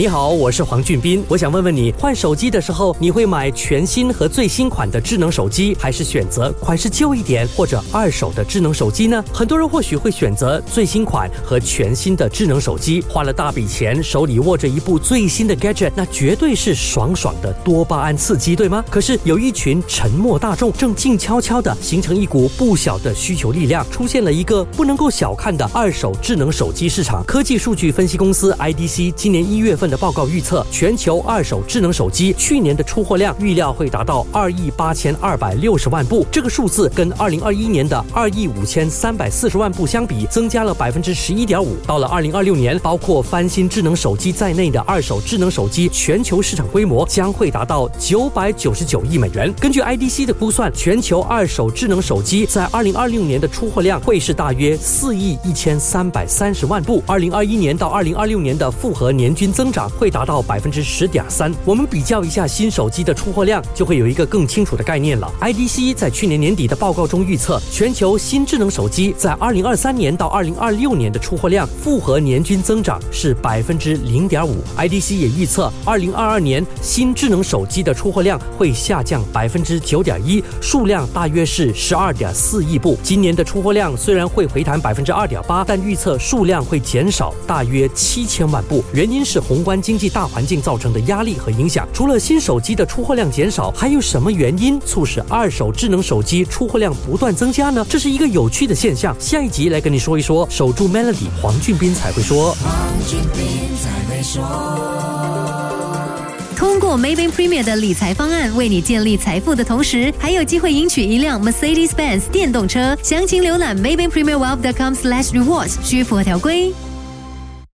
你好，我是黄俊斌。我想问问你，换手机的时候，你会买全新和最新款的智能手机，还是选择款式旧一点或者二手的智能手机呢？很多人或许会选择最新款和全新的智能手机，花了大笔钱，手里握着一部最新的 gadget，那绝对是爽爽的多巴胺刺激，对吗？可是有一群沉默大众正静悄悄地形成一股不小的需求力量，出现了一个不能够小看的二手智能手机市场。科技数据分析公司 IDC 今年一月份。的报告预测，全球二手智能手机去年的出货量预料会达到二亿八千二百六十万部，这个数字跟二零二一年的二亿五千三百四十万部相比，增加了百分之十一点五。到了二零二六年，包括翻新智能手机在内的二手智能手机全球市场规模将会达到九百九十九亿美元。根据 IDC 的估算，全球二手智能手机在二零二六年的出货量会是大约四亿一千三百三十万部。二零二一年到二零二六年的复合年均增长。会达到百分之十点三。我们比较一下新手机的出货量，就会有一个更清楚的概念了。IDC 在去年年底的报告中预测，全球新智能手机在二零二三年到二零二六年的出货量复合年均增长是百分之零点五。IDC 也预测，二零二二年新智能手机的出货量会下降百分之九点一，数量大约是十二点四亿部。今年的出货量虽然会回弹百分之二点八，但预测数量会减少大约七千万部。原因是红宏观。关经济大环境造成的压力和影响，除了新手机的出货量减少，还有什么原因促使二手智能手机出货量不断增加呢？这是一个有趣的现象。下一集来跟你说一说。守住 Melody，黄俊斌才会说。通过 Maybank Premier 的理财方案，为你建立财富的同时，还有机会赢取一辆 Mercedes-Benz 电动车。详情浏览 Maybank Premier Wealth.com/slash rewards，需符合条规。